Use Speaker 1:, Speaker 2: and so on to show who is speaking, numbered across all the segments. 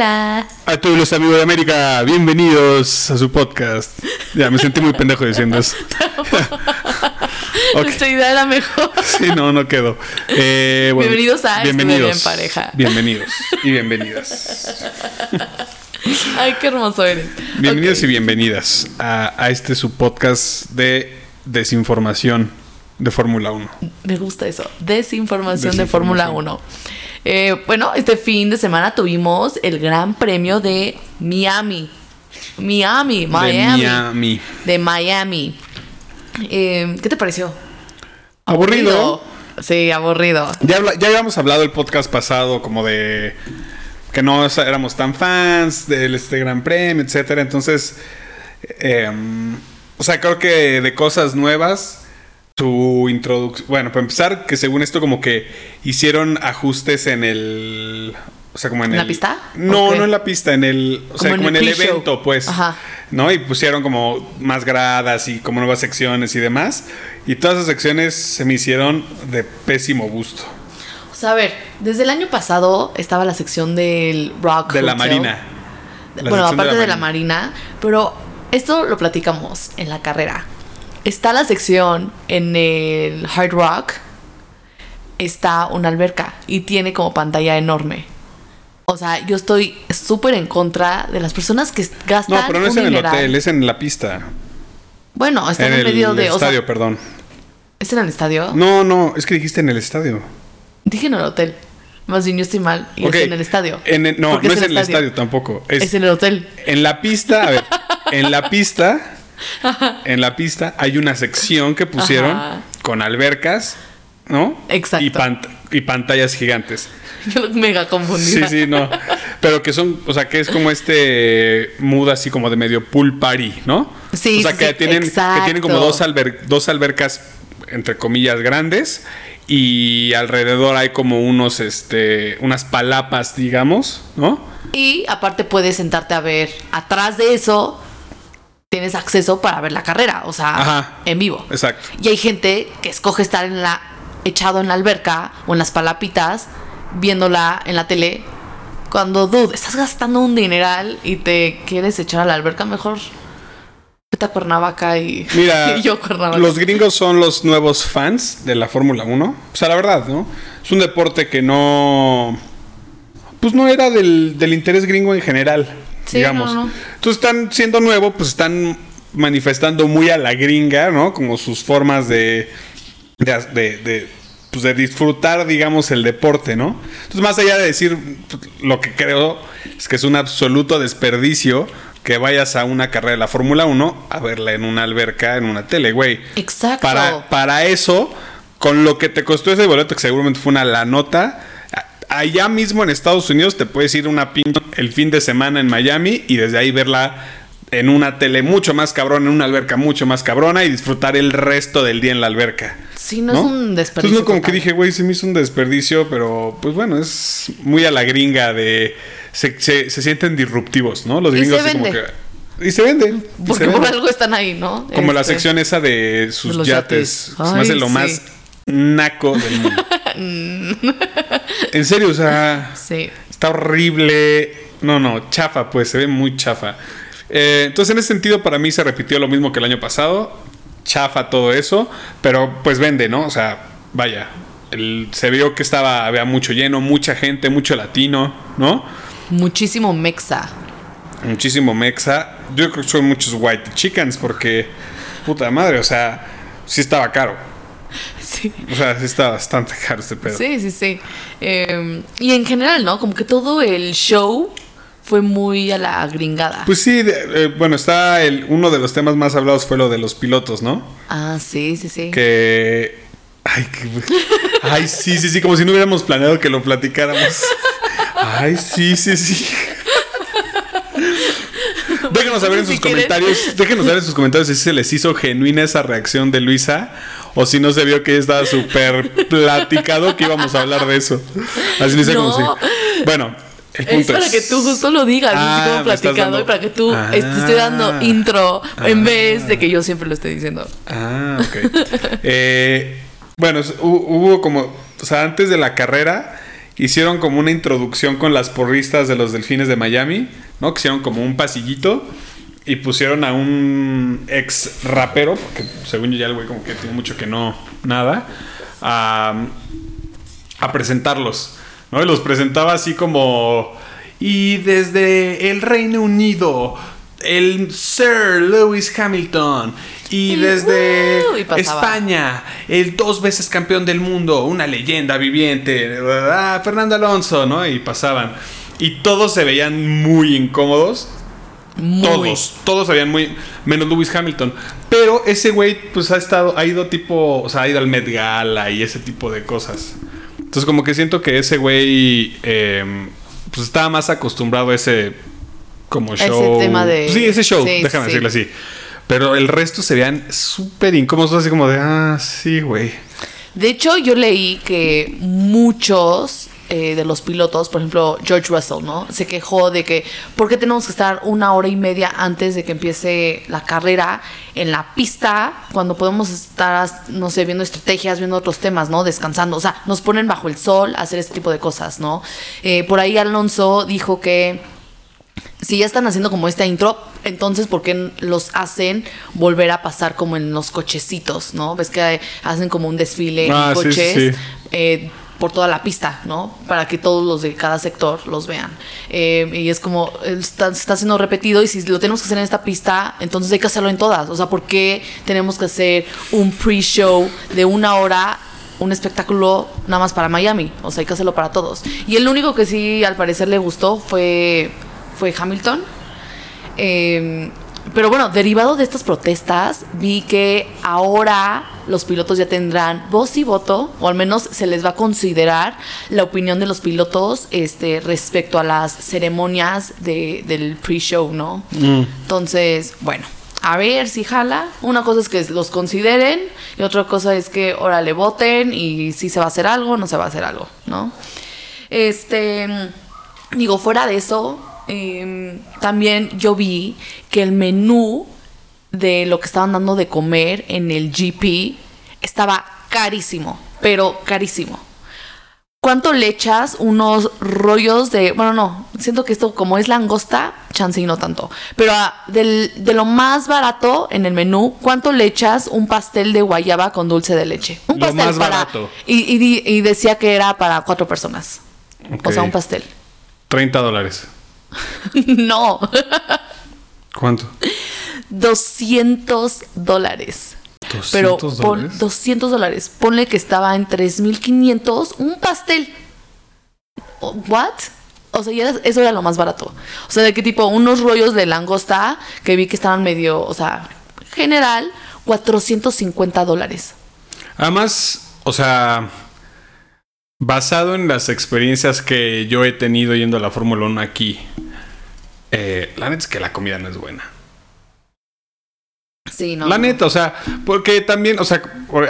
Speaker 1: Hola.
Speaker 2: A todos los amigos de América, bienvenidos a su podcast. Ya, me sentí muy pendejo diciendo eso.
Speaker 1: Ok. Nuestra idea era mejor.
Speaker 2: Sí, no, no quedó. Eh, bueno,
Speaker 1: Bienvenidos a
Speaker 2: bienvenidos,
Speaker 1: Bien Pareja.
Speaker 2: Bienvenidos y bienvenidas.
Speaker 1: Ay, qué hermoso eres.
Speaker 2: Bienvenidos
Speaker 1: Ok.
Speaker 2: y bienvenidas a, a este su podcast de desinformación de Fórmula 1.
Speaker 1: Me gusta eso. Desinformación, de
Speaker 2: Desinformación.
Speaker 1: Fórmula 1. Eh, bueno, este fin de semana tuvimos el Gran Premio de Miami. Miami, Miami.
Speaker 2: De Miami.
Speaker 1: De Miami. Eh, ¿Qué te pareció?
Speaker 2: Aburrido.
Speaker 1: Sí, aburrido.
Speaker 2: Ya, habla- ya habíamos hablado el podcast pasado como de que no éramos tan fans del este Gran Premio, etcétera. Entonces, eh, o sea, creo que de cosas nuevas, su introducción. Bueno, para empezar, que según esto, como que hicieron ajustes en el. O sea, como en,
Speaker 1: ¿En la pista?
Speaker 2: No, no en la pista, en el. O sea,
Speaker 1: Como en
Speaker 2: como en
Speaker 1: el
Speaker 2: evento, pues.
Speaker 1: Ajá.
Speaker 2: ¿No? Y pusieron como más gradas y como nuevas secciones y demás. Y todas esas secciones se me hicieron de pésimo gusto.
Speaker 1: O sea, a ver, desde el año pasado estaba la sección del Rock
Speaker 2: De la. Marina. La
Speaker 1: bueno, aparte de la, Marina, pero esto lo platicamos en la carrera. Está la sección en el Hard Rock, está una alberca y tiene como pantalla enorme. O sea, yo estoy súper en contra de las personas que gastan
Speaker 2: No, pero no es en el hotel, es en la pista.
Speaker 1: Bueno, está en,
Speaker 2: en
Speaker 1: el medio de... o sea,
Speaker 2: estadio, perdón.
Speaker 1: ¿Es en el estadio?
Speaker 2: No, no, es que dijiste en el estadio.
Speaker 1: Dije en el hotel. Más bien yo estoy mal y es en el estadio.
Speaker 2: en el- no, no es en el estadio tampoco. Es,
Speaker 1: Es en el hotel.
Speaker 2: En la pista, a ver, en la pista, en la pista hay una sección que pusieron
Speaker 1: Ajá.
Speaker 2: con albercas, ¿no?
Speaker 1: Exacto.
Speaker 2: Y, pant- y pantallas gigantes.
Speaker 1: Yo mega
Speaker 2: Sí,
Speaker 1: confundida.
Speaker 2: sí, no. Pero que son, o sea, que es como este mood así como de medio pool party, ¿no?
Speaker 1: Sí,
Speaker 2: O sea,
Speaker 1: sí,
Speaker 2: que,
Speaker 1: sí,
Speaker 2: tienen, que tienen como dos, alber- dos albercas, entre comillas, grandes. Y alrededor hay como unos, este, unas palapas, digamos, ¿no?
Speaker 1: Y aparte puedes sentarte a ver atrás de eso. Tienes acceso para ver la carrera, o sea,
Speaker 2: Ajá.
Speaker 1: en vivo.
Speaker 2: Exacto.
Speaker 1: Y hay gente que escoge estar en la echado en la alberca o en las palapitas viéndola en la tele. Cuando dude, estás gastando un dineral y te quieres echar a la alberca, mejor vete a Cuernavaca y,
Speaker 2: Mira,
Speaker 1: y yo Cuernavaca.
Speaker 2: los gringos son los nuevos fans de la Fórmula 1. O sea, la verdad, ¿no? Es un deporte que no. Pues no era del, del interés gringo en general,
Speaker 1: Sí,
Speaker 2: digamos.
Speaker 1: no, no.
Speaker 2: Entonces están siendo nuevo, pues están manifestando muy a la gringa, ¿no? Como sus formas de. de, de- de, pues de disfrutar, digamos, el deporte, ¿no? Entonces, más allá de decir pues, lo que creo es que es un absoluto desperdicio que vayas a una carrera de la Fórmula 1 a verla en una alberca, en una tele, güey.
Speaker 1: Exacto.
Speaker 2: Para, para eso, con lo que te costó ese boleto, que seguramente fue una la nota, allá mismo en Estados Unidos te puedes ir una pinche el fin de semana en Miami y desde ahí verla en una tele mucho más cabrona, en una alberca mucho más cabrona y disfrutar el resto del día en la alberca.
Speaker 1: Sí, no es un desperdicio
Speaker 2: Entonces no como
Speaker 1: total.
Speaker 2: que dije, güey, se me hizo un desperdicio, pero pues bueno, es muy a la gringa de... Se, se- se sienten disruptivos, ¿no? Los gringos así como que... Y se venden.
Speaker 1: Porque
Speaker 2: se
Speaker 1: por algo están ahí, ¿no?
Speaker 2: Como la
Speaker 1: Este,
Speaker 2: sección esa de sus
Speaker 1: los
Speaker 2: yates.
Speaker 1: yates.
Speaker 2: Se me hace lo
Speaker 1: sí.
Speaker 2: más naco del mundo. en serio, o sea,
Speaker 1: Sí.
Speaker 2: está horrible. No, no, chafa, pues se ve muy chafa. Eh, entonces, en ese sentido, para mí se repitió lo mismo que el año pasado. Chafa todo eso, pero pues vende, ¿no? O sea, vaya. el- se vio que estaba, había mucho lleno, mucha gente, mucho latino, ¿no?
Speaker 1: Muchísimo mexa.
Speaker 2: Muchísimo mexa. Yo creo que son muchos white chickens porque, puta madre, o sea, sí estaba caro.
Speaker 1: Sí.
Speaker 2: O sea, sí está bastante caro este pedo.
Speaker 1: Sí, sí, sí. Eh, y en general, ¿no? Como que todo el show fue muy a la gringada.
Speaker 2: Pues sí, de- eh, bueno, está el, uno de los temas más hablados fue lo de los pilotos, ¿no?
Speaker 1: ah, sí, sí, sí.
Speaker 2: Que... Ay, que- ay, sí, sí, sí, como si no hubiéramos planeado que lo platicáramos. Ay, sí, sí, sí. Déjenos saber en
Speaker 1: Si
Speaker 2: sus
Speaker 1: quieren.
Speaker 2: comentarios, déjenos saber en sus comentarios si se les hizo genuina esa reacción de Luisa o si no se vio que estaba súper platicado que íbamos a hablar de eso. Así como
Speaker 1: No.
Speaker 2: si. Bueno, el
Speaker 1: Es
Speaker 2: punto
Speaker 1: para
Speaker 2: es.
Speaker 1: que tú justo lo digas,
Speaker 2: Ah,
Speaker 1: así como platicado,
Speaker 2: dando-
Speaker 1: y para que tú
Speaker 2: Ah.
Speaker 1: te esté dando intro en
Speaker 2: Ah.
Speaker 1: vez de que yo siempre lo esté diciendo.
Speaker 2: Ah, ok. Eh, bueno, hubo como, o sea, antes de la carrera hicieron como una introducción con las porristas de los delfines de Miami, ¿no? Que hicieron como un pasillito y pusieron a un ex rapero, porque según yo ya el güey como que tiene mucho que no, nada, a, a presentarlos, ¿no? Y los presentaba así como... Y desde el Reino Unido, el Sir Lewis Hamilton. Y
Speaker 1: Y,
Speaker 2: desde
Speaker 1: ¡uh! y.
Speaker 2: España, el dos veces campeón del mundo, una leyenda viviente, ah, Fernando Alonso, ¿no? Y pasaban. Y todos se veían muy incómodos.
Speaker 1: Muy.
Speaker 2: Todos, todos se veían muy. Menos Lewis Hamilton. Pero ese güey, pues ha estado, ha ido tipo, o sea, ha ido al Met Gala y ese tipo de cosas. Entonces, como que siento que ese güey, eh, pues estaba más acostumbrado a ese, como
Speaker 1: Ese
Speaker 2: show.
Speaker 1: tema de-
Speaker 2: Sí, ese show,
Speaker 1: Sí,
Speaker 2: déjame
Speaker 1: sí.
Speaker 2: decirlo así. Pero el resto se veían súper incómodos, así como de, ah, sí, güey.
Speaker 1: De hecho, yo leí que muchos eh, de los pilotos, por ejemplo, George Russell, ¿no? Se quejó de que, ¿por qué tenemos que estar una hora y media antes de que empiece la carrera en la pista cuando podemos estar, no sé, viendo estrategias, viendo otros temas, ¿no? Descansando. O sea, nos ponen bajo el sol a hacer este tipo de cosas, ¿no? Eh, por ahí Alonso dijo que si ya están haciendo como esta intro, entonces ¿por qué los hacen volver a pasar como en los cochecitos, ¿no? Ves que hacen como un desfile
Speaker 2: Ah,
Speaker 1: en
Speaker 2: sí, sí,
Speaker 1: coches
Speaker 2: sí.
Speaker 1: eh, por toda la pista, ¿no? Para que todos los de cada sector los vean. Eh, y es como, está, está siendo repetido y si lo tenemos que hacer en esta pista, entonces hay que hacerlo en todas. O sea, ¿por qué tenemos que hacer un pre-show de una hora un espectáculo nada más para Miami. O sea, hay que hacerlo para todos. Y el único que sí, al parecer, le gustó fue, fue Hamilton. Eh, pero bueno, derivado de estas protestas, vi que ahora los pilotos ya tendrán voz y voto, o al menos se les va a considerar la opinión de los pilotos este, respecto a las ceremonias de- del pre-show, ¿no? Entonces, bueno, a ver si jala. Una cosa es que los consideren y otra cosa es que ahora le voten y si se va a hacer algo, no se va a hacer algo, ¿no? Este, digo, fuera de eso, em, también yo vi que el menú de lo que estaban dando de comer en el GP estaba carísimo, pero carísimo. ¿Cuánto le echas unos rollos de... Bueno, no, siento que esto como es langosta, chance y no tanto. Pero ah, del- de lo más barato en el menú, ¿cuánto le echas un pastel de guayaba con dulce de leche? Un
Speaker 2: Lo
Speaker 1: pastel
Speaker 2: más
Speaker 1: para...
Speaker 2: barato.
Speaker 1: Y, y decía que era para cuatro personas. O sea, un pastel.
Speaker 2: 30 dólares.
Speaker 1: no,
Speaker 2: ¿Cuánto?
Speaker 1: 200 dólares.
Speaker 2: 200
Speaker 1: Pero
Speaker 2: dólares.
Speaker 1: 200 dólares. Ponle que estaba en 3500 un pastel. O- ¿What? O sea, ya eso era lo más barato. O sea, de qué tipo, unos rollos de langosta que vi que estaban medio, o sea, general, 450 dólares.
Speaker 2: Además, o sea, basado en las experiencias que yo he tenido yendo a la Fórmula 1 aquí, eh, la neta es que la comida no es buena.
Speaker 1: Sí, no.
Speaker 2: la neta, o sea, porque también, o sea,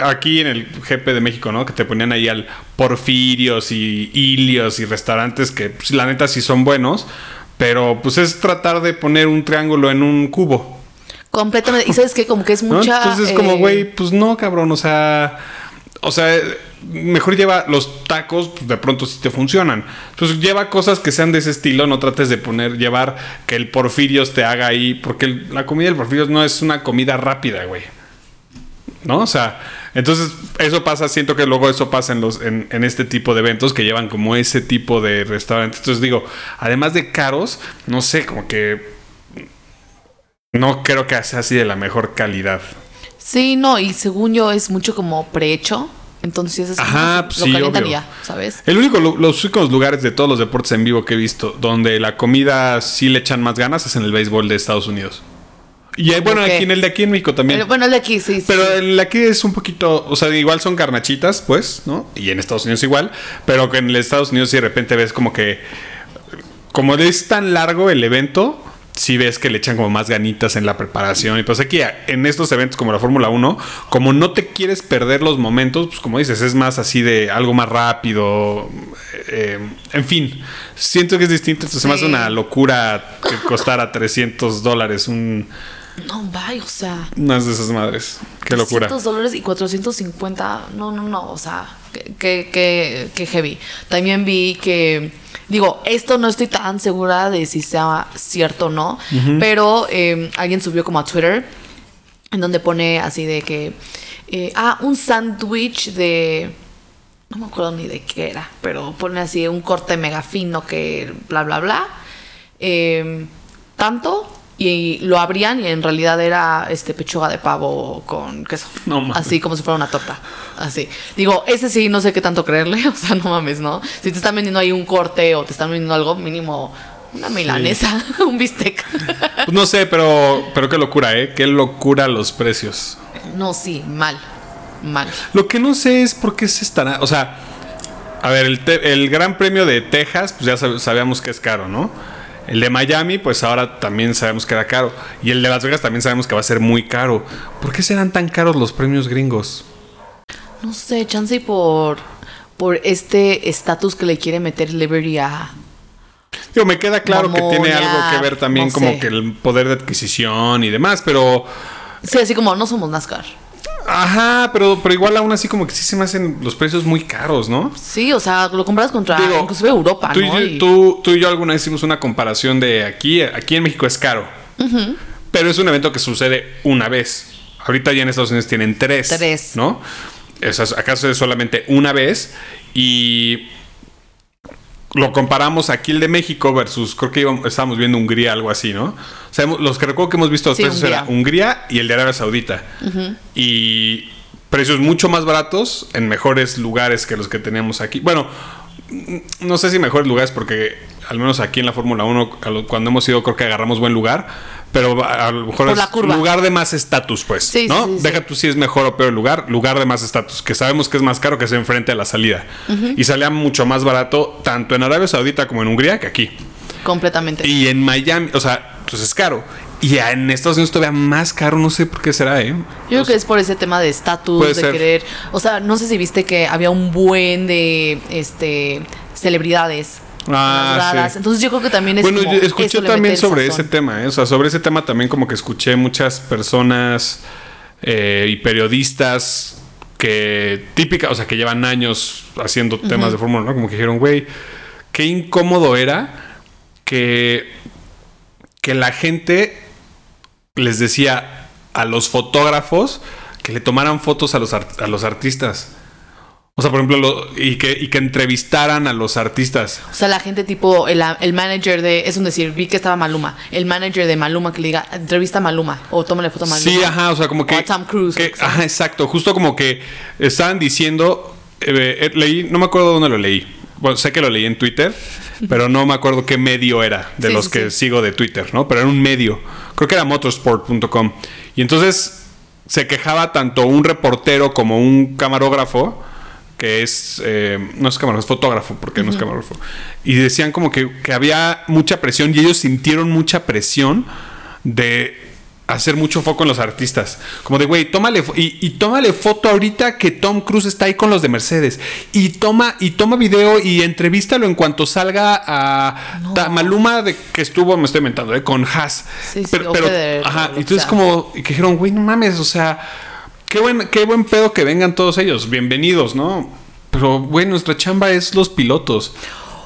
Speaker 2: aquí en el GP de México, ¿no? Que te ponían ahí al Porfirios y Ilios y restaurantes que, pues, la neta, sí son buenos, pero pues es tratar de poner un triángulo en un cubo.
Speaker 1: Completamente. Y sabes que como que es
Speaker 2: ¿no?
Speaker 1: mucha.
Speaker 2: Entonces, como,
Speaker 1: eh,
Speaker 2: güey, pues no, cabrón, o sea, o sea, mejor lleva los tacos, pues de pronto sí te funcionan. Entonces, lleva cosas que sean de ese estilo, no trates de poner, llevar que el Porfirios te haga ahí, porque la comida del Porfirios no es una comida rápida, güey. ¿No? O sea, entonces eso pasa, siento que luego eso pasa en los en, en este tipo de eventos que llevan como ese tipo de restaurantes. Entonces digo, además de caros, no sé, como que no creo que sea así de la mejor calidad.
Speaker 1: Sí, no, y según yo es mucho como prehecho. Entonces es
Speaker 2: Ajá, pues
Speaker 1: lo calientan
Speaker 2: obvio.
Speaker 1: ya, ¿sabes?
Speaker 2: El único, los únicos lugares de todos los deportes en vivo que he visto donde la comida sí le echan más ganas es en el béisbol de Estados Unidos. Y eh, bueno, aquí en el de aquí en México también.
Speaker 1: El- bueno, el de aquí, sí, sí.
Speaker 2: Pero
Speaker 1: sí.
Speaker 2: el de aquí es un poquito, o sea, igual son carnachitas, pues, ¿no? Y en Estados Unidos igual, pero que en Estados Unidos sí de repente ves como que, como es tan largo el evento, sí ves que le echan como más ganitas en la preparación. Y pues aquí, en estos eventos como la Fórmula 1, como no te quieres perder los momentos, pues como dices, es más así de algo más rápido. eh, en fin, siento que es distinto. Entonces, se me hace
Speaker 1: Sí.
Speaker 2: una locura que costara 300 dólares un,
Speaker 1: No, vaya, o sea.
Speaker 2: Unas de esas madres. Qué locura.
Speaker 1: 200 dólares y 450. No, no, no. O sea, que, que, que heavy. También vi que. Digo, esto no estoy tan segura de si sea cierto o no. Pero eh, alguien subió como a Twitter. En donde pone así de que. eh, ah, un sándwich de. No me acuerdo ni de qué era. Pero pone así un corte mega fino que bla, bla, bla. Eh, tanto. Y lo abrían y en realidad era este pechuga de pavo con queso.
Speaker 2: No mames.
Speaker 1: Así como si fuera una torta. Así. Digo, ese sí no sé qué tanto creerle. O sea, no mames, ¿no? Si te están vendiendo ahí un corte o te están vendiendo algo, mínimo una milanesa, un bistec.
Speaker 2: Pues no sé, pero, pero qué locura, ¿eh? Qué locura los precios.
Speaker 1: no, sí, mal. Mal.
Speaker 2: Lo que no sé es por qué se estará. O sea, a ver, el, te- el Gran Premio de Texas, pues ya sab- sabíamos que es caro, ¿no? El de Miami, pues ahora también sabemos que era caro. Y el de Las Vegas también sabemos que va a ser muy caro. ¿Por qué serán tan caros los premios gringos?
Speaker 1: No sé, chance por, por este estatus que le quiere meter Liberty a.
Speaker 2: Digo, me queda claro que tiene algo que ver también
Speaker 1: no
Speaker 2: como
Speaker 1: sé.
Speaker 2: que el poder de adquisición y demás, pero...
Speaker 1: Sí, así como no somos NASCAR.
Speaker 2: Ajá, pero, pero igual aún así como que sí se me hacen los precios muy caros, ¿no?
Speaker 1: Sí, o sea, lo compras contra
Speaker 2: Digo,
Speaker 1: inclusive Europa,
Speaker 2: tú, y
Speaker 1: ¿no?
Speaker 2: yo-
Speaker 1: Y-
Speaker 2: tú- tú y yo alguna vez hicimos una comparación de aquí, aquí en México es caro, pero es un evento que sucede una vez. Ahorita ya en Estados Unidos tienen tres,
Speaker 1: Tres.
Speaker 2: ¿no? O sea, acá sucede solamente una vez y lo comparamos aquí el de México versus, creo que íbamos- estábamos viendo Hungría, algo así, ¿no? O sea, los que recuerdo que hemos visto los
Speaker 1: Sí,
Speaker 2: precios era Hungría y el de Arabia Saudita. Y precios mucho más baratos en mejores lugares que los que teníamos aquí. Bueno, no sé si mejores lugares porque al menos aquí en la Fórmula 1, a lo- cuando hemos ido creo que agarramos buen lugar, pero a lo mejor es lugar de más estatus, pues,
Speaker 1: Sí,
Speaker 2: ¿no?
Speaker 1: sí, sí,
Speaker 2: Deja tú si es mejor o peor lugar, lugar de más estatus, que sabemos que es más caro que es enfrente a la salida. Y salía mucho más barato tanto en Arabia Saudita como en Hungría que aquí.
Speaker 1: completamente.
Speaker 2: Y en Miami, o sea, pues es caro. Y en Estados Unidos todavía más caro, no sé por qué será, ¿eh?
Speaker 1: Yo creo que es por ese tema de estatus, de
Speaker 2: ser.
Speaker 1: querer. O sea, no sé si viste que había un buen de este celebridades.
Speaker 2: Ah, sí.
Speaker 1: Entonces yo creo que también es
Speaker 2: Bueno,
Speaker 1: como
Speaker 2: yo escuché también sobre ese tema, ¿eh? o sea, sobre ese tema también como que escuché muchas personas eh, y periodistas que típica, o sea, que llevan años haciendo temas de Fórmula 1, como que dijeron, güey, qué incómodo era que, que la gente les decía a los fotógrafos que le tomaran fotos a los, a los artistas. O sea, por ejemplo, lo- y, que, y que entrevistaran a los artistas.
Speaker 1: O sea, la gente tipo, el, el manager de, es un decir, vi que estaba Maluma, el manager de Maluma que le diga, entrevista a Maluma o tómale foto a Maluma.
Speaker 2: Sí, ajá, o sea, como que.
Speaker 1: O a Tom Cruise.
Speaker 2: que-
Speaker 1: que
Speaker 2: ajá, exacto. Justo como que estaban diciendo. eh, eh, leí, no me acuerdo dónde lo leí. Bueno, sé que lo leí en Twitter, pero no me acuerdo qué medio era de
Speaker 1: Sí,
Speaker 2: los
Speaker 1: sí,
Speaker 2: que
Speaker 1: sí.
Speaker 2: sigo de Twitter, ¿no? Pero era un medio. Creo que era motorsport.com. Y entonces se quejaba tanto un reportero como un camarógrafo, que es, eh, no es camarógrafo, es fotógrafo, porque no es camarógrafo. Y decían como que, que había mucha presión y ellos sintieron mucha presión de hacer mucho foco en los artistas. Como de, güey, tómale, y, y tómale foto ahorita que Tom Cruise está ahí con los de Mercedes. Y toma, y toma video y entrevístalo en cuanto salga a ta- Maluma de que estuvo, me estoy inventando, eh, con Haas.
Speaker 1: Sí, sí,
Speaker 2: pero,
Speaker 1: o
Speaker 2: pero-
Speaker 1: Federer,
Speaker 2: ajá, entonces como y que dijeron, güey, no mames, o sea, qué buen, qué buen pedo que vengan todos ellos, bienvenidos, ¿no? Pero, güey, nuestra chamba es los pilotos.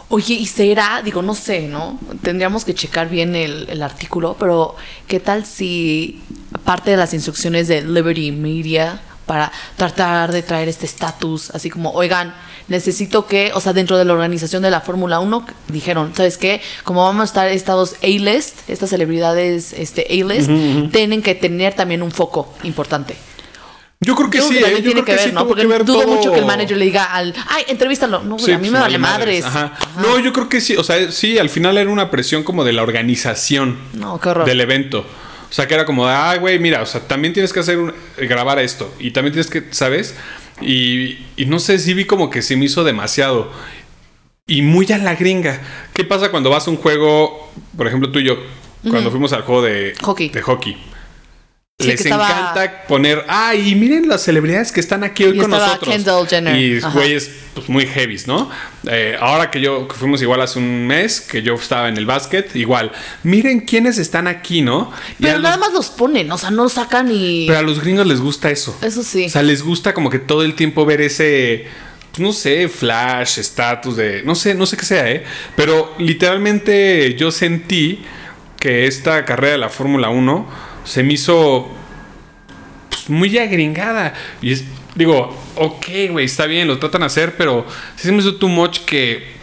Speaker 1: Oye, y será, digo, no sé, ¿no? Tendríamos que checar bien el, el artículo, pero ¿qué tal si parte de las instrucciones de Liberty Media para tratar de traer este estatus, así como, oigan, necesito que, o sea, dentro de la organización de la Fórmula 1, dijeron, ¿sabes qué? Como vamos a estar estados A-list, estas celebridades este, A-list, tienen que tener también un foco importante.
Speaker 2: Yo creo que
Speaker 1: Yo
Speaker 2: sí,
Speaker 1: que
Speaker 2: ¿eh? yo creo
Speaker 1: que
Speaker 2: que,
Speaker 1: ver,
Speaker 2: sí
Speaker 1: ¿no?
Speaker 2: tuvo
Speaker 1: Porque
Speaker 2: que ver
Speaker 1: dudo
Speaker 2: todo.
Speaker 1: mucho que el manager le diga al, ay, entrevístalo. No, güey,
Speaker 2: Sí,
Speaker 1: a mí
Speaker 2: pues,
Speaker 1: me vale madres.
Speaker 2: Ajá.
Speaker 1: Ajá.
Speaker 2: No, yo creo que sí. O sea, sí, al final era una presión como de la organización
Speaker 1: No, qué horror.
Speaker 2: del evento. O sea, que era como, de, ah, güey, mira, o sea, también tienes que hacer un- grabar esto. Y también tienes que, ¿sabes? Y, y no sé, sí vi como que se me hizo demasiado. Y muy a la gringa. ¿Qué pasa cuando vas a un juego, por ejemplo, tú y yo, cuando fuimos al juego de
Speaker 1: Hockey.
Speaker 2: De hockey.
Speaker 1: Sí,
Speaker 2: les
Speaker 1: estaba-
Speaker 2: encanta poner, ay, miren las celebridades que están aquí hoy
Speaker 1: Y
Speaker 2: con nosotros.
Speaker 1: Kendall Jenner.
Speaker 2: Y güeyes pues, muy heavies, ¿no? Eh, ahora que yo que fuimos igual hace un mes, que yo estaba en el básquet, igual, miren quiénes están aquí, ¿no? Y
Speaker 1: Pero
Speaker 2: los-
Speaker 1: nada más los ponen, o sea, no los sacan y.
Speaker 2: Pero a los gringos les gusta eso.
Speaker 1: Eso sí.
Speaker 2: O sea, les gusta como que todo el tiempo ver ese, no sé, flash, estatus de, no sé, no sé qué sea, ¿eh? Pero literalmente yo sentí que esta carrera de la Fórmula 1 se me hizo pues, muy agringada. Y es, digo, ok, güey, está bien, lo tratan de hacer, pero sí se me hizo too much que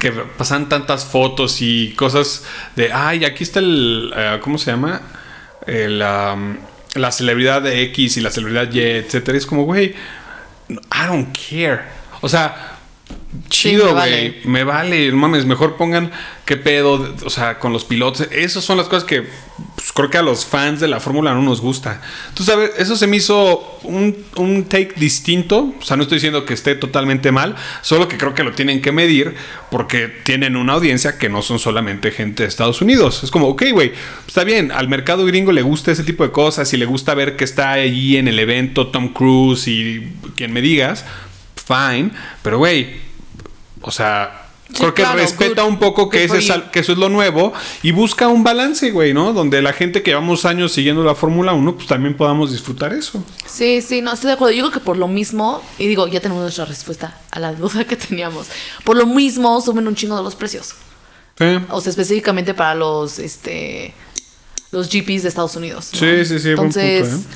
Speaker 2: que pasan tantas fotos y cosas de, ay, aquí está el, eh, ¿cómo se llama? El, um, la celebridad de X y la celebridad Y, etcétera. Y es como, güey, I don't care. O sea, chido,
Speaker 1: me
Speaker 2: güey.
Speaker 1: vale.
Speaker 2: me vale. Mames, mejor pongan qué pedo, o sea, con los pilotos. Esas son las cosas que pues, creo que a los fans de la Fórmula 1 nos gusta. Tú sabes, eso se me hizo un, un take distinto. O sea, no estoy diciendo que esté totalmente mal, solo que creo que lo tienen que medir porque tienen una audiencia que no son solamente gente de Estados Unidos. Es como, ok, güey, está bien, al mercado gringo le gusta ese tipo de cosas y le gusta ver que está allí en el evento Tom Cruise y quien me digas, fine, pero güey, o sea,
Speaker 1: Sí,
Speaker 2: creo que
Speaker 1: claro,
Speaker 2: respeta
Speaker 1: good.
Speaker 2: un poco que, ese es que eso es lo nuevo y busca un balance, güey, ¿no? Donde la gente que llevamos años siguiendo la Fórmula 1, pues también podamos disfrutar eso.
Speaker 1: Sí, sí, no, estoy de acuerdo. Yo creo que por lo mismo, y digo, ya tenemos nuestra respuesta a la duda que teníamos. Por lo mismo suben un chingo de los precios.
Speaker 2: Sí.
Speaker 1: O sea, específicamente para los, este, los GPs de Estados Unidos. ¿no?
Speaker 2: Sí, sí, sí, buen punto,
Speaker 1: Entonces,
Speaker 2: ¿eh?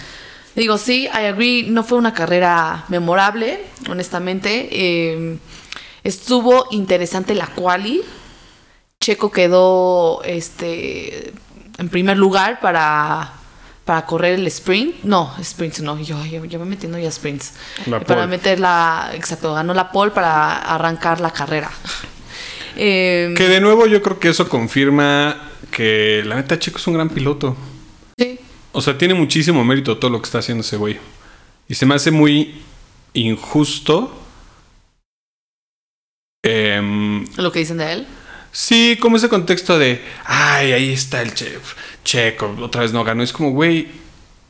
Speaker 1: digo, sí, I agree. No fue una carrera memorable, honestamente. Eh, estuvo interesante la quali. Checo quedó, este, en primer lugar para, para correr el sprint. No, sprint no. Yo, yo, yo me metiendo ya sprints.
Speaker 2: La
Speaker 1: para
Speaker 2: pole.
Speaker 1: meter la, exacto, ganó la pole para arrancar la carrera. Eh,
Speaker 2: Que de nuevo yo creo que eso confirma que la neta Checo es un gran piloto.
Speaker 1: sí.
Speaker 2: O sea, tiene muchísimo mérito todo lo que está haciendo ese güey. Y se me hace muy injusto. Em,
Speaker 1: lo que dicen de él.
Speaker 2: sí, como ese contexto de, ay, ahí está el chef, Checo, otra vez no ganó. Es como, güey,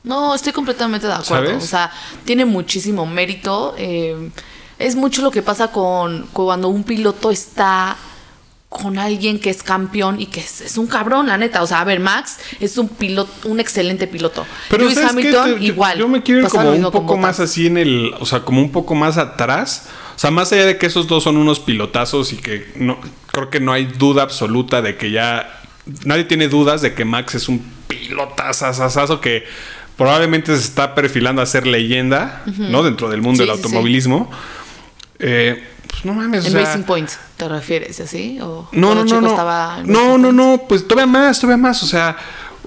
Speaker 1: No, estoy completamente de acuerdo.
Speaker 2: ¿Sabes?
Speaker 1: O sea, tiene muchísimo mérito. eh, es mucho lo que pasa con cuando un piloto está con alguien que es campeón y que es, es un cabrón, la neta. O sea, a ver, Max es un piloto, un excelente piloto.
Speaker 2: Pero
Speaker 1: Lewis. Hamilton,
Speaker 2: Yo-
Speaker 1: igual.
Speaker 2: Yo me quiero ir como un poco más así en el. O sea, como un poco más atrás. O sea, más allá de que esos dos son unos pilotazos y que no. Creo que no hay duda absoluta de que ya. Nadie tiene dudas de que Max es un pilotazazazazo que probablemente se está perfilando a ser leyenda, ¿no? Dentro del mundo
Speaker 1: Sí,
Speaker 2: del
Speaker 1: sí, sí.
Speaker 2: automovilismo. Eh, pues no mames, o
Speaker 1: En
Speaker 2: sea,
Speaker 1: Racing Point, ¿te refieres así? ¿O
Speaker 2: no, no, no, no.
Speaker 1: estaba
Speaker 2: No, no, no. Pues todavía más, todavía más. O sea,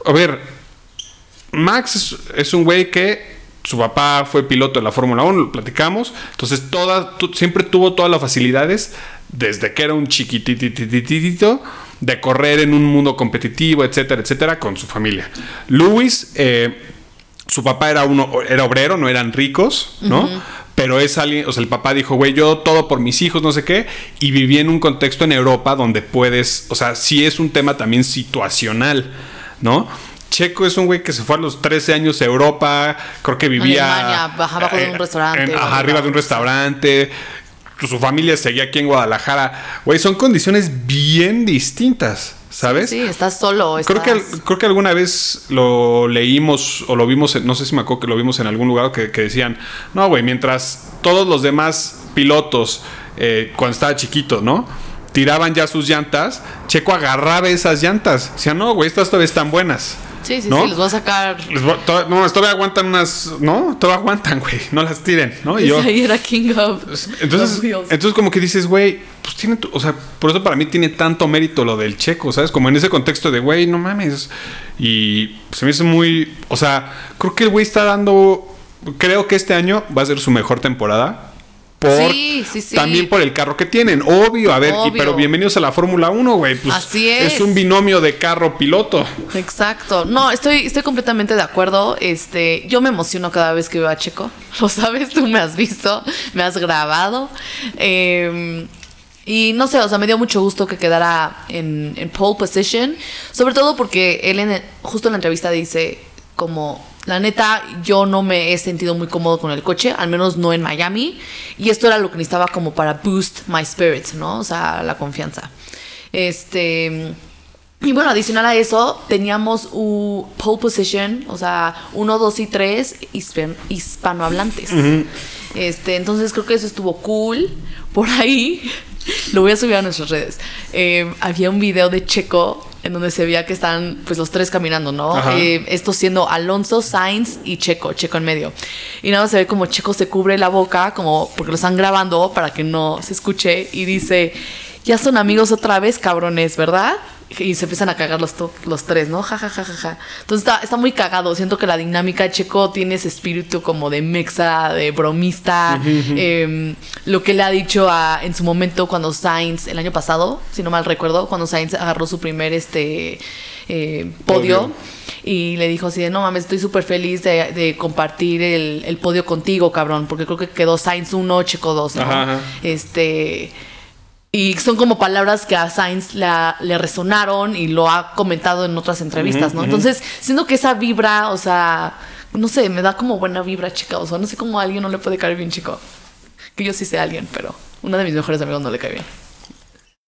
Speaker 2: a ver, Max es, es un güey que su papá fue piloto de la Fórmula 1, lo platicamos. Entonces, toda, tu- siempre tuvo todas las facilidades desde que era un chiquititititito de correr en un mundo competitivo, etcétera, etcétera, con su familia. Luis, eh, su papá era uno, era obrero, no eran ricos, ¿no? Pero es alguien, o sea, el papá dijo, güey, yo todo por mis hijos, no sé qué, y viví en un contexto en Europa donde puedes, o sea, sí es un tema también situacional, ¿no? Checo es un güey que se fue a los 13 años a Europa, creo que vivía...
Speaker 1: Alemania, baja abajo de un restaurante,
Speaker 2: en-
Speaker 1: o
Speaker 2: ajá,
Speaker 1: arriba.
Speaker 2: de un restaurante. Su familia seguía aquí en Guadalajara. Güey, son condiciones bien distintas, ¿sabes?
Speaker 1: Sí, estás solo.
Speaker 2: Creo que, creo que alguna vez lo leímos o lo vimos, no sé si me acuerdo que lo vimos en algún lugar que, que decían, no, güey, mientras todos los demás pilotos, eh, cuando estaba chiquito, ¿no? Tiraban ya sus llantas, Checo agarraba esas llantas. Decía, no, güey, estas todavía están buenas.
Speaker 1: Sí, sí,
Speaker 2: ¿no?
Speaker 1: sí, los voy a sacar.
Speaker 2: To- no, todavía aguantan unas, ¿no? Todavía aguantan, güey, no las tiren, ¿no? Y yo,
Speaker 1: Ahí era King of.
Speaker 2: entonces, entonces como que dices, güey, pues tiene, tu- o sea, por eso para mí tiene tanto mérito lo del checo, ¿sabes? Como en ese contexto de, güey, no mames. Y se me hace muy, o sea, creo que el güey está dando, creo que este año va a ser su mejor temporada. Por,
Speaker 1: Sí, sí, sí.
Speaker 2: También por el carro que tienen, obvio, a ver, y- pero bienvenidos a la Fórmula 1, güey. Pues
Speaker 1: Así es.
Speaker 2: un binomio de carro-piloto.
Speaker 1: Exacto. No, estoy, estoy completamente de acuerdo. Este, yo me emociono cada vez que veo a Checo. Lo sabes, tú me has visto, me has grabado. Eh, y no sé, o sea, me dio mucho gusto que quedara en, en pole position. Sobre todo porque él en el- justo en la entrevista dice como La neta, yo no me he sentido muy cómodo con el coche, al menos no en Miami. Y esto era lo que necesitaba como para boost my spirits, ¿no? O sea, la confianza. Este. Y bueno, adicional a eso, teníamos un pole position, o sea, uno, dos y tres hispan- hispanohablantes. Este, entonces creo que eso estuvo cool. Por ahí, lo voy a subir a nuestras redes. eh, había un video de Checo en donde se veía que están pues los tres caminando, ¿no? Eh, esto siendo Alonso, Sainz y Checo, Checo en medio. Y nada más se ve como Checo se cubre la boca, como porque lo están grabando para que no se escuche, y dice, ya son amigos otra vez, cabrones, ¿verdad? Y se empiezan a cagar los, los tres, ¿no? Ja, ja, ja, ja, ja. Entonces está, está muy cagado. Siento que la dinámica Checo tiene ese espíritu como de mexa, de bromista. Em, lo que le ha dicho a, en su momento cuando Sainz, el año pasado, si no mal recuerdo, cuando Sainz agarró su primer este eh, podio. Y le dijo así de, no mames, estoy súper feliz de, de compartir el, el podio contigo, cabrón. Porque creo que quedó Sainz 1, Checo 2, ¿no?
Speaker 2: Ajá, ajá.
Speaker 1: Este... Y son como palabras que a Sainz la- le resonaron y lo ha comentado en otras entrevistas, ¿no? Entonces, siento que esa vibra, o sea, no sé, me da como buena vibra, chica. O sea, no sé cómo a alguien no le puede caer bien, chico. Que yo sí sé a alguien, pero uno de mis mejores amigos no le cae bien.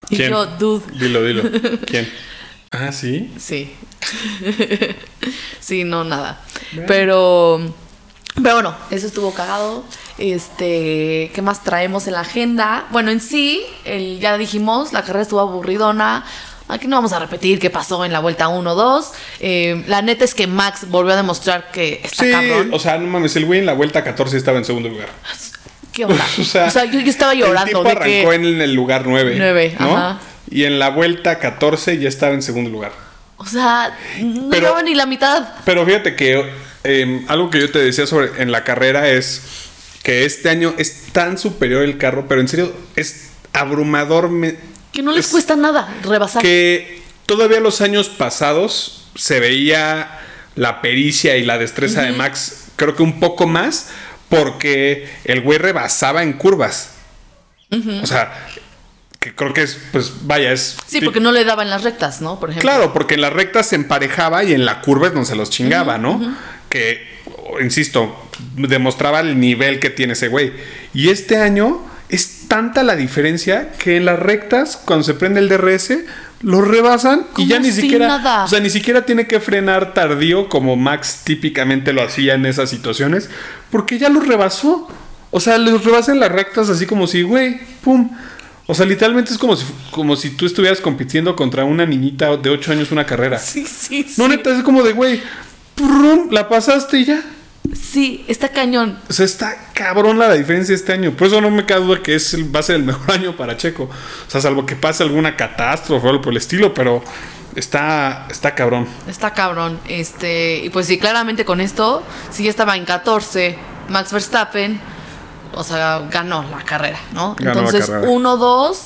Speaker 1: Y
Speaker 2: ¿Quién?
Speaker 1: yo, dude,
Speaker 2: Dilo, dilo. ¿Quién? Ah, sí.
Speaker 1: Sí. sí, no, nada. Pero. Pero bueno, eso estuvo cagado. Este, ¿qué más traemos en la agenda? Bueno, en sí, el, ya dijimos, la carrera estuvo aburridona. Aquí no vamos a repetir qué pasó en la vuelta 1-2. Eh, la neta es que Max volvió a demostrar que está
Speaker 2: Sí,
Speaker 1: cabrón.
Speaker 2: o sea, no mames, el güey en la vuelta 14 estaba en segundo lugar.
Speaker 1: ¿Qué onda?
Speaker 2: O sea,
Speaker 1: yo, yo estaba llorando
Speaker 2: El tipo
Speaker 1: de
Speaker 2: arrancó
Speaker 1: que.
Speaker 2: en el lugar 9.
Speaker 1: Nueve,
Speaker 2: ¿no?
Speaker 1: ajá.
Speaker 2: Y en la vuelta 14 ya estaba en segundo lugar.
Speaker 1: O sea, no
Speaker 2: Pero-
Speaker 1: llevaba ni la mitad.
Speaker 2: Pero fíjate que eh, algo que yo te decía sobre en la carrera es que este año es tan superior el carro, pero en serio es abrumador. me-
Speaker 1: Que no les
Speaker 2: es
Speaker 1: cuesta nada rebasar.
Speaker 2: Que todavía los años pasados se veía la pericia y la destreza de Max, creo que un poco más, porque el güey rebasaba en curvas. O sea, que creo que es, pues vaya, es.
Speaker 1: Sí, porque no le daban las rectas, ¿no? Por ejemplo.
Speaker 2: Claro, porque en las rectas se emparejaba y en la curva es donde se los chingaba, ¿no? Que, insisto, demostraba el nivel que tiene ese güey. Y este año es tanta la diferencia que en las rectas, cuando se prende el DRS, lo rebasan y ya ni
Speaker 1: si
Speaker 2: siquiera.
Speaker 1: nada.
Speaker 2: O sea, ni siquiera tiene que frenar tardío como Max típicamente lo hacía en esas situaciones, porque ya lo rebasó. O sea, los rebasa en las rectas así como si, güey, pum. O sea, literalmente es como si, como si tú estuvieras compitiendo contra una niñita de 8 años una carrera.
Speaker 1: Sí, sí, sí.
Speaker 2: No, neta, es como de, güey, prum, la pasaste y ya.
Speaker 1: Sí, está cañón.
Speaker 2: O sea, está cabrón la diferencia este año. Por eso no me cabe duda que es, el- va a ser el mejor año para Checo. O sea, salvo que pase alguna catástrofe o algo por el estilo, pero está, está cabrón.
Speaker 1: Está cabrón. Este, y pues sí, claramente con esto, si ya estaba en 14, Max Verstappen, o sea, ganó la carrera, ¿no?
Speaker 2: Ganó
Speaker 1: Entonces,
Speaker 2: carrera.
Speaker 1: 1-2.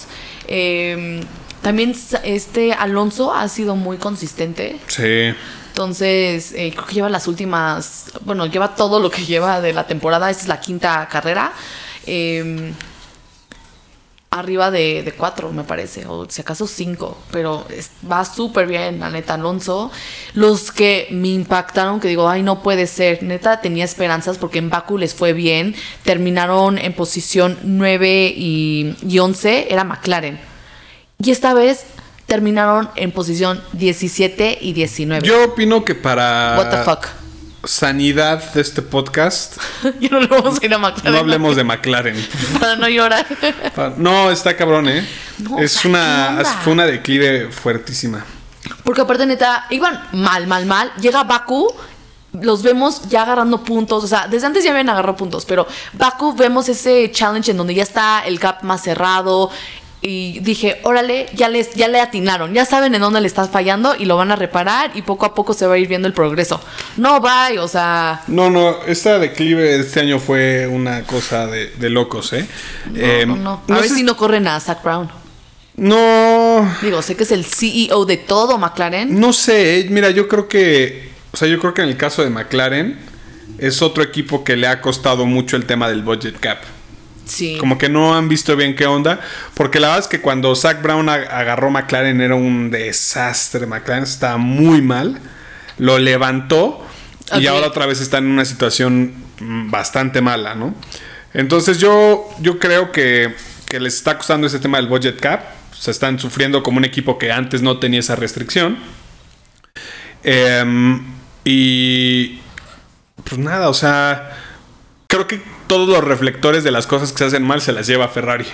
Speaker 1: eh, también sa- este Alonso ha sido muy consistente.
Speaker 2: Sí.
Speaker 1: Entonces, eh, creo que lleva las últimas, bueno, lleva todo lo que lleva de la temporada. Esta es la quinta carrera. Eh, arriba de, cuatro, me parece, o si acaso cinco, pero va súper bien, la neta, Alonso. Los que me impactaron, que digo, ay, no puede ser, neta, tenía esperanzas porque en Baku les fue bien, terminaron en posición 9 y, y 11, era McLaren. Y esta vez terminaron en posición 17 y 19.
Speaker 2: Yo opino que para
Speaker 1: What the fuck.
Speaker 2: sanidad de este podcast,
Speaker 1: ya no le vamos a ir a McLaren.
Speaker 2: no hablemos de McLaren.
Speaker 1: Para no llorar.
Speaker 2: No, está cabrón, ¿eh?
Speaker 1: No,
Speaker 2: es
Speaker 1: o sea, ¿qué
Speaker 2: una, fue una declive fuertísima.
Speaker 1: Porque aparte, neta, iban mal, mal, mal. Llega Baku, los vemos ya agarrando puntos. O sea, desde antes ya habían agarrado puntos, pero Baku vemos ese challenge en donde ya está el gap más cerrado. Y dije, órale, ya, les, ya le atinaron, ya saben en dónde le está fallando y lo van a reparar y poco a poco se va a ir viendo el progreso. No, bye, o sea,
Speaker 2: No, no, esta declive de este año fue una cosa de, de locos, ¿eh? Eh,
Speaker 1: no, no. A
Speaker 2: no
Speaker 1: ver
Speaker 2: sé-
Speaker 1: si no corren a Zach Brown.
Speaker 2: No,
Speaker 1: Digo, sé que es el CEO de todo McLaren.
Speaker 2: no sé, eh, mira, yo creo que, o sea, yo creo que en el caso de McLaren es otro equipo que le ha costado mucho el tema del budget cap.
Speaker 1: Sí.
Speaker 2: Como que no han visto bien qué onda. Porque la verdad es que cuando Zach Brown ag- agarró McLaren era un desastre. McLaren estaba muy mal. Lo levantó. Y ahora otra vez están en una situación mm, bastante mala, ¿no? Entonces yo, yo creo que, que les está costando ese tema del budget cap. Se están sufriendo como un equipo que antes no tenía esa restricción. Em, y pues nada, o sea, creo que todos los reflectores de las cosas que se hacen mal se las lleva Ferrari.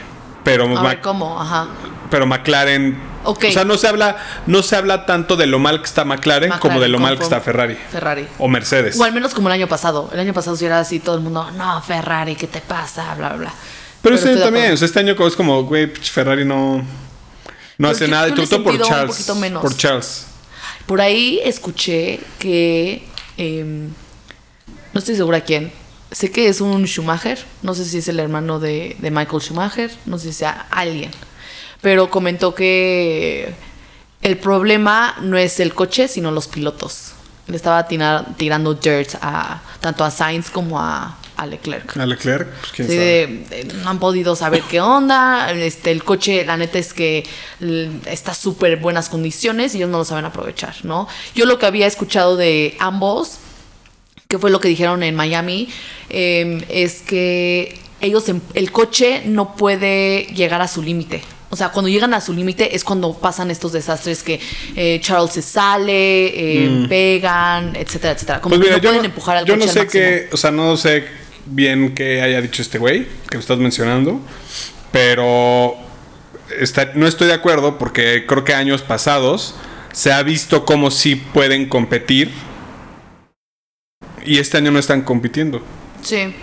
Speaker 2: Pero,
Speaker 1: A
Speaker 2: Ma-
Speaker 1: ver, ¿cómo? Ajá.
Speaker 2: pero McLaren,
Speaker 1: Ok.
Speaker 2: o sea, no se habla, no se habla tanto de lo mal que está McLaren, como de lo mal que está Ferrari
Speaker 1: Ferrari.
Speaker 2: o Mercedes.
Speaker 1: O al menos como el año pasado. El año pasado sí era así, todo el mundo, no, Ferrari, ¿qué te pasa? Bla, bla, bla.
Speaker 2: Pero este año
Speaker 1: de
Speaker 2: también, o sea, este año es como, güey, Ferrari no, no
Speaker 1: Pero
Speaker 2: hace nada. Y todo por Charles.
Speaker 1: poquito menos.
Speaker 2: Por Charles.
Speaker 1: Por ahí escuché que. em, no estoy segura quién. Sé que es un Schumacher. No sé si es el hermano de, de Michael Schumacher. No sé si sea alguien. Pero comentó que el problema no es el coche, sino los pilotos. Le estaba tirando dirt a, tanto a Sainz como a, a Leclerc.
Speaker 2: A Leclerc, pues quién
Speaker 1: Sí,
Speaker 2: sabe.
Speaker 1: no han podido saber qué onda. Este, el coche, la neta es que l- está súper buenas condiciones y ellos no lo saben aprovechar, ¿no? Yo lo que había escuchado de ambos, que fue lo que dijeron en Miami, eh, es que ellos, en- el coche no puede llegar a su límite. O sea, cuando llegan a su límite es cuando pasan estos desastres que eh, Charles se sale, eh, pegan, etcétera, etcétera. Como
Speaker 2: Mm. Pues
Speaker 1: que no
Speaker 2: yo,
Speaker 1: pueden
Speaker 2: no-
Speaker 1: empujar al
Speaker 2: yo
Speaker 1: coche
Speaker 2: no
Speaker 1: al
Speaker 2: sé qué, o sea, no sé bien qué haya dicho este güey que me estás mencionando, pero está- no estoy de acuerdo porque creo que años pasados se ha visto cómo sí pueden competir y este año no están compitiendo.
Speaker 1: Sí.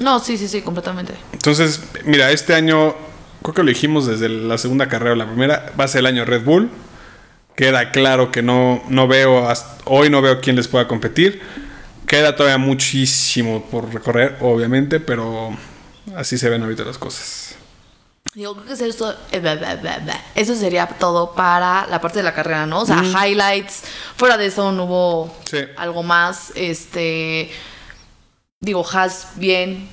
Speaker 1: No, sí, sí, sí, completamente.
Speaker 2: Entonces, mira, este año, creo que lo dijimos desde la segunda carrera o la primera, va a ser el año Red Bull. Queda claro que no, no veo, hasta- hoy no veo quién les pueda competir. Queda todavía muchísimo por recorrer, obviamente, pero así se ven ahorita las cosas.
Speaker 1: Digo, creo que es esto, eh, eso sería todo para la parte de la carrera, ¿no? O sea, highlights. Fuera de eso no hubo
Speaker 2: Sí.
Speaker 1: algo más. Este, digo, Has bien.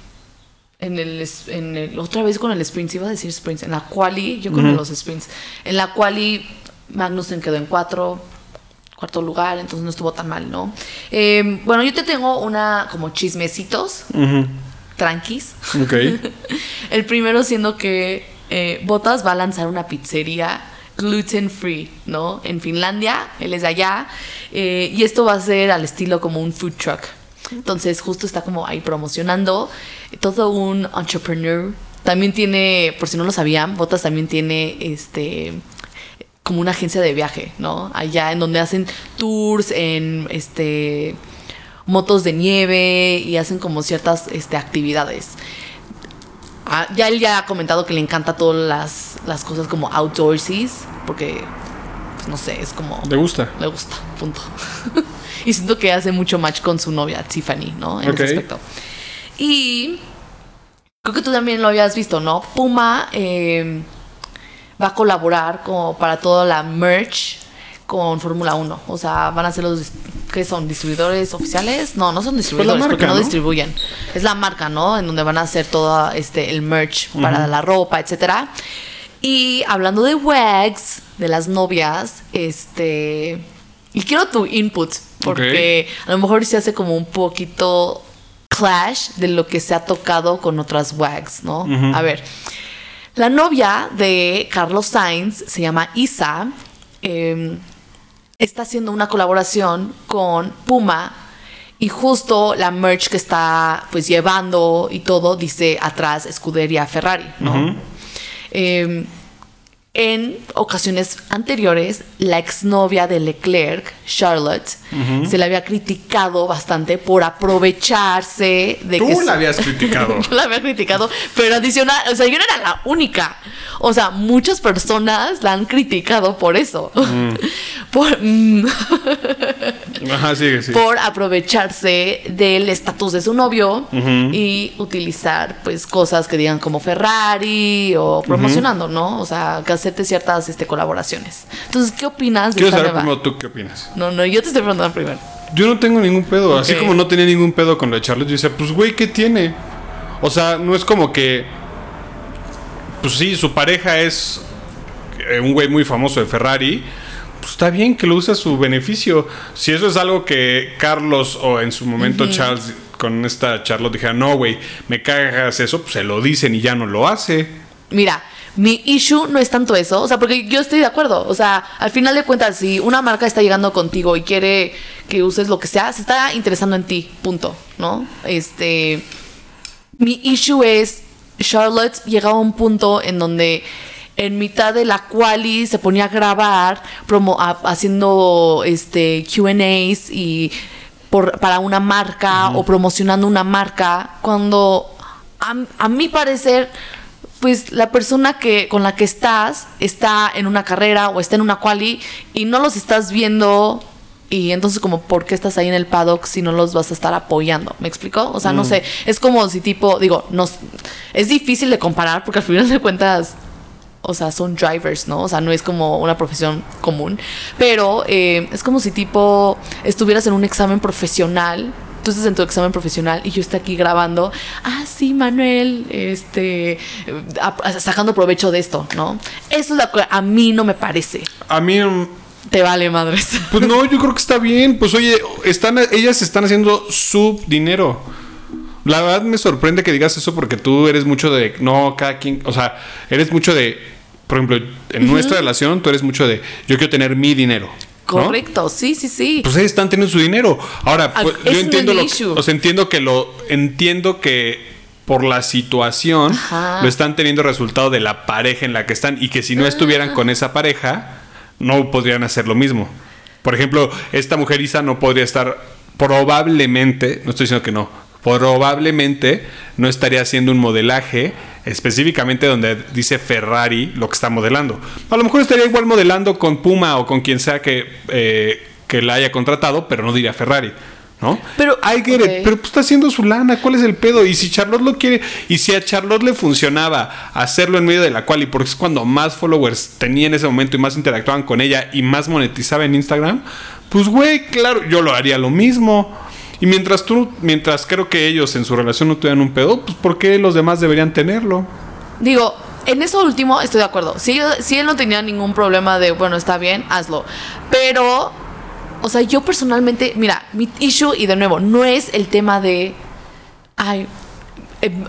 Speaker 1: En el, en el- otra vez con el sprint, iba a decir sprints. En la quali, yo con los sprints. En la quali, Magnussen quedó en cuatro, cuarto lugar, entonces no estuvo tan mal, ¿no? Eh, bueno, yo te tengo una como chismecitos, tranquis.
Speaker 2: Ok.
Speaker 1: El primero siendo que eh, Botas va a lanzar una pizzería gluten free, ¿no? En Finlandia, él es de allá, eh, y esto va a ser al estilo como un food truck. Entonces justo está como ahí promocionando, todo un entrepreneur. También tiene, por si no lo sabían, Botas también tiene este como una agencia de viaje, ¿no? Allá en donde hacen tours en este motos de nieve y hacen como ciertas este, actividades. Ah, ya él ya ha comentado que le encanta todas las, las cosas como outdoorsies, porque, pues, no sé, es como...
Speaker 2: ¿Te gusta?
Speaker 1: Le gusta, punto. y siento que hace mucho match con su novia, Tiffany, ¿no? En ese aspecto. Y creo que tú también lo habías visto, ¿no? Puma eh, va a colaborar como para toda la merch con Fórmula 1. O sea, van a ser los... ¿Qué son? ¿Distribuidores oficiales? No, no son distribuidores
Speaker 2: marca,
Speaker 1: porque no,
Speaker 2: ¿no?
Speaker 1: distribuyen. Es la marca, ¿no? En donde van a hacer todo este, el merch para la ropa, etcétera. Y hablando de wags, de las novias, este... Y quiero tu input, porque a lo mejor se hace como un poquito clash de lo que se ha tocado con otras wags, ¿no? A ver, la novia de Carlos Sainz se llama Isa. eh, está haciendo una colaboración con Puma y justo la merch que está pues llevando y todo dice atrás escudería Ferrari, ¿no? Eh, en ocasiones anteriores, la exnovia de Leclerc, Charlotte, se le había criticado bastante por aprovecharse de que
Speaker 2: Tú la habías criticado.
Speaker 1: yo la había criticado, pero adicional, o sea, yo no era la única. O sea, muchas personas la han criticado por eso. por, mm,
Speaker 2: Ajá, sigue, sigue.
Speaker 1: por aprovecharse del estatus de su novio y utilizar pues cosas que digan como Ferrari o promocionando, ¿no? O sea, que hacerte ciertas este, colaboraciones. Entonces, ¿qué opinas de
Speaker 2: Quiero
Speaker 1: esta
Speaker 2: saber
Speaker 1: nueva?
Speaker 2: primero tú qué opinas.
Speaker 1: No, no, yo te estoy preguntando primero.
Speaker 2: Yo no tengo ningún pedo. Así como no tenía ningún pedo con lo de Charlotte, yo decía, pues güey, ¿qué tiene? O sea, no es como que. Pues sí, su pareja es eh, un güey muy famoso de Ferrari. pues está bien que lo use a su beneficio. Si eso es algo que Carlos o en su momento Charles con esta Charlotte dijera, no, güey, me cagas eso, pues se lo dicen y ya no lo hace.
Speaker 1: Mira, mi issue no es tanto eso, o sea, porque yo estoy de acuerdo, o sea, al final de cuentas, si una marca está llegando contigo y quiere que uses lo que sea, se está interesando en ti, punto, ¿no? Este, mi issue es, Charlotte llegaba a un punto en donde en mitad de la quali se ponía a grabar, promo, a- haciendo este Q&As y por, para una marca o promocionando una marca, cuando a, a mi parecer, pues la persona que con la que estás está en una carrera o está en una quali y no los estás viendo y entonces como por qué estás ahí en el paddock si no los vas a estar apoyando, ¿me explico? O sea, no sé, es como si tipo, digo, no es difícil de comparar porque al final de cuentas o sea, son drivers, ¿no? O sea, no es como una profesión común, pero eh, es como si tipo estuvieras en un examen profesional, tú estás en tu examen profesional y yo estoy aquí grabando, ah, sí, Manuel, este, a- sacando provecho de esto, ¿no? Eso es lo que a mí no me parece.
Speaker 2: A mí, mm,
Speaker 1: Te vale madres.
Speaker 2: pues no, yo creo que está bien. Pues oye, están, ellas están haciendo su dinero. La verdad me sorprende que digas eso porque tú eres mucho de, no, cada quien, o sea, eres mucho de, por ejemplo, en nuestra relación tú eres mucho de, yo quiero tener mi dinero. ¿No?
Speaker 1: Correcto, sí, sí, sí.
Speaker 2: Pues ellos están teniendo su dinero. Ahora,
Speaker 1: Ah,
Speaker 2: pues, yo entiendo lo o sea, entiendo que lo entiendo que por la situación
Speaker 1: Ajá.
Speaker 2: lo están teniendo resultado de la pareja en la que están y que si no
Speaker 1: Ah.
Speaker 2: estuvieran con esa pareja no podrían hacer lo mismo. Por ejemplo, esta mujer Isa no podría estar probablemente, no estoy diciendo que no, probablemente no estaría haciendo un modelaje específicamente donde dice Ferrari lo que está modelando. A lo mejor estaría igual modelando con Puma o con quien sea que, eh, que la haya contratado, pero no diría Ferrari. ¿No?
Speaker 1: Pero-
Speaker 2: I get it, pero pues está haciendo su lana, ¿cuál es el pedo? Y si Charlotte lo quiere, y si a Charlotte le funcionaba hacerlo en medio de la cual, y porque es cuando más followers tenía en ese momento y más interactuaban con ella y más monetizaba en Instagram, pues güey, claro, yo lo haría lo mismo. Y mientras tú, mientras creo que ellos en su relación no tuvieran un pedo, pues ¿por qué los demás deberían tenerlo?
Speaker 1: Digo, en eso último estoy de acuerdo. Si, si él no tenía ningún problema de, bueno, está bien, hazlo. Pero, o sea, yo personalmente, mira, mi issue, y de nuevo, no es el tema de, ay,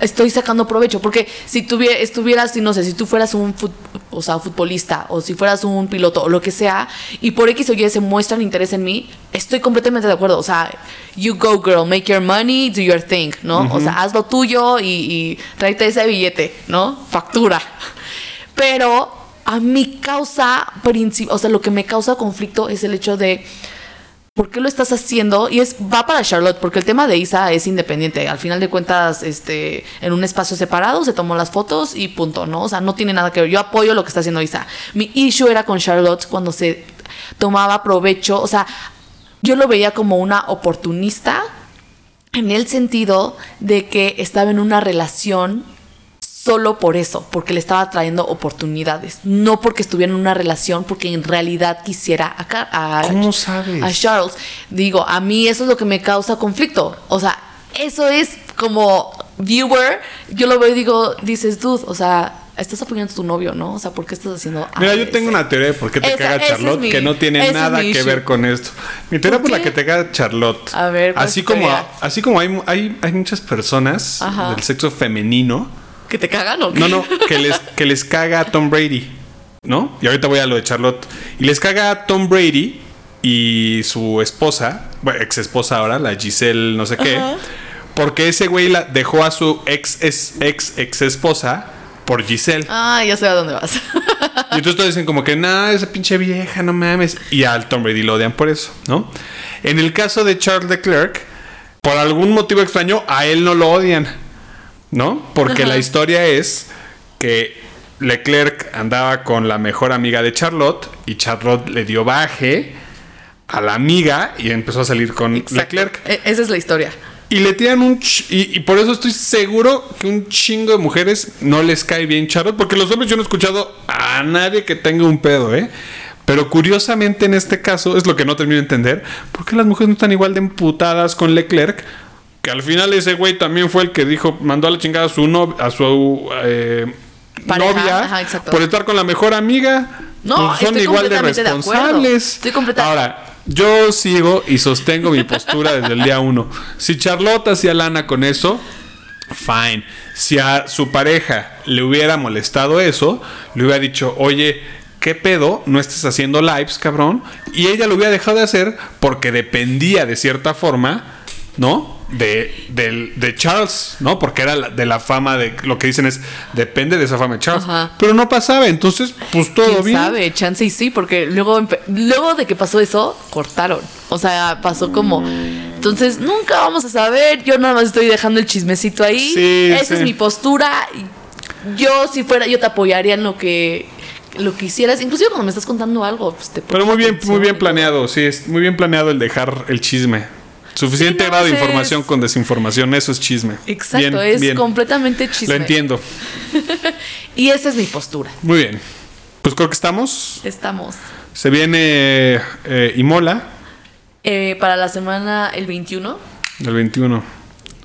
Speaker 1: estoy sacando provecho. Porque si tuviera, estuvieras, no sé, si tú fueras un fut- o sea, futbolista, o si fueras un piloto, o lo que sea, y por X o Y se muestran interés en mí, estoy completamente de acuerdo. O sea, you go girl, make your money, do your thing, ¿no? O sea, haz lo tuyo y, y tráete ese billete, ¿no? Factura. Pero a mi causa, princip- o sea, lo que me causa conflicto es el hecho de ¿Por qué lo estás haciendo? Y es va para Charlotte, porque el tema de Isa es independiente. Al final de cuentas, este, en un espacio separado se tomó las fotos y punto, ¿no? O sea, no tiene nada que ver. Yo apoyo lo que está haciendo Isa. Mi issue era con Charlotte cuando se tomaba provecho. O sea, yo lo veía como una oportunista en el sentido de que estaba en una relación solo por eso, porque le estaba trayendo oportunidades, no porque estuviera en una relación, porque en realidad quisiera a, Car- a,
Speaker 2: ¿Cómo sabes?
Speaker 1: a Charles. Digo, a mí eso es lo que me causa conflicto. O sea, eso es como viewer, yo lo veo y digo, dices, dude, o sea, estás apoyando a tu novio, ¿no? O sea, ¿por qué estás haciendo A,
Speaker 2: Mira, yo tengo una teoría de por qué te
Speaker 1: Esa-
Speaker 2: caga Charlotte
Speaker 1: mi-
Speaker 2: que no tiene nada que
Speaker 1: issue.
Speaker 2: ver con esto. Mi teoría
Speaker 1: ¿Por
Speaker 2: por la que te caga Charlotte.
Speaker 1: A ver, ¿cuál es
Speaker 2: así como así como hay, hay, hay muchas personas
Speaker 1: Ajá.
Speaker 2: del sexo femenino,
Speaker 1: ¿Que te cagan o qué?
Speaker 2: no, no, que les que les caga a Tom Brady, ¿no? Y ahorita voy a lo de Charlotte y les caga a Tom Brady y su esposa, bueno, ex esposa ahora, la Giselle no sé qué,
Speaker 1: Ajá.
Speaker 2: porque ese güey la dejó a su ex ex ex, ex esposa por Giselle.
Speaker 1: Ah, ya sé a dónde vas.
Speaker 2: Y entonces todos dicen como que, nah, esa pinche vieja, no mames. Y al Tom Brady lo odian por eso, ¿no? En el caso de Charles Leclerc, por algún motivo extraño, a él no lo odian, ¿no? Porque la historia es que Leclerc andaba con la mejor amiga de Charlotte y Charlotte le dio baje a la amiga y empezó a salir con
Speaker 1: Exacto.
Speaker 2: Leclerc.
Speaker 1: E- esa es la historia.
Speaker 2: Y le tiran un... ch- y, y por eso estoy seguro que un chingo de mujeres no les cae bien Charlotte. Porque los hombres yo no he escuchado a nadie que tenga un pedo, ¿eh? Pero curiosamente en este caso es lo que no termino de entender. ¿Por qué las mujeres no están igual de emputadas con Leclerc? Que al final ese güey también fue el que dijo, mandó a la chingada a su, no- a su eh,
Speaker 1: Pareja,
Speaker 2: novia
Speaker 1: ajá,
Speaker 2: por estar con la mejor amiga.
Speaker 1: No,
Speaker 2: Pues son igual de responsables.
Speaker 1: Estoy completamente
Speaker 2: Ahora, yo sigo y sostengo mi postura desde el día uno. Si Charlotte hacía lana con eso, fine. Si a su pareja le hubiera molestado eso, le hubiera dicho, oye, ¿qué pedo? No estés haciendo lives, cabrón. Y ella lo hubiera dejado de hacer porque dependía de cierta forma, ¿no? De, del- de Charles, ¿no? Porque era la- de la fama de lo que dicen es depende de esa fama de Charles.
Speaker 1: Ajá.
Speaker 2: Pero no pasaba, entonces, pues todo
Speaker 1: ¿Quién
Speaker 2: bien.
Speaker 1: sabe? Chance y sí, porque luego, luego de que pasó eso, cortaron. O sea, pasó como. Entonces, nunca vamos a saber. Yo nada más estoy dejando el chismecito ahí.
Speaker 2: Sí,
Speaker 1: Esa
Speaker 2: sí.
Speaker 1: es mi postura. Yo, si fuera, yo te apoyaría en lo que lo que hicieras. Inclusive cuando me estás contando algo, pues te
Speaker 2: Pero muy bien, muy bien planeado, sí, es muy bien planeado el dejar el chisme. Suficiente
Speaker 1: Sí, no,
Speaker 2: grado de
Speaker 1: ese
Speaker 2: información con desinformación, eso es chisme.
Speaker 1: Exacto,
Speaker 2: Bien,
Speaker 1: es
Speaker 2: bien.
Speaker 1: completamente chisme.
Speaker 2: Lo entiendo.
Speaker 1: Y esa es mi postura.
Speaker 2: Muy bien. Pues creo que estamos.
Speaker 1: Estamos.
Speaker 2: Se viene eh, Imola,
Speaker 1: Eh, para la semana el 21,
Speaker 2: el 21.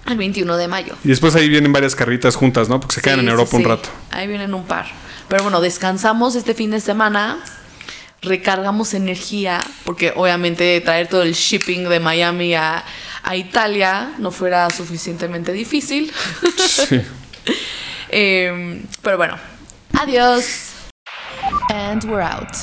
Speaker 1: el 21 de mayo.
Speaker 2: Y después ahí vienen varias carritas juntas, ¿no? Porque se quedan en
Speaker 1: sí,
Speaker 2: Europa un rato.
Speaker 1: Ahí vienen un par. Pero bueno, descansamos este fin de semana. Recargamos energía. Porque obviamente traer todo el shipping de Miami a, a Italia no fuera suficientemente difícil.
Speaker 2: Sí.
Speaker 1: Em, pero bueno, adiós. And we're out.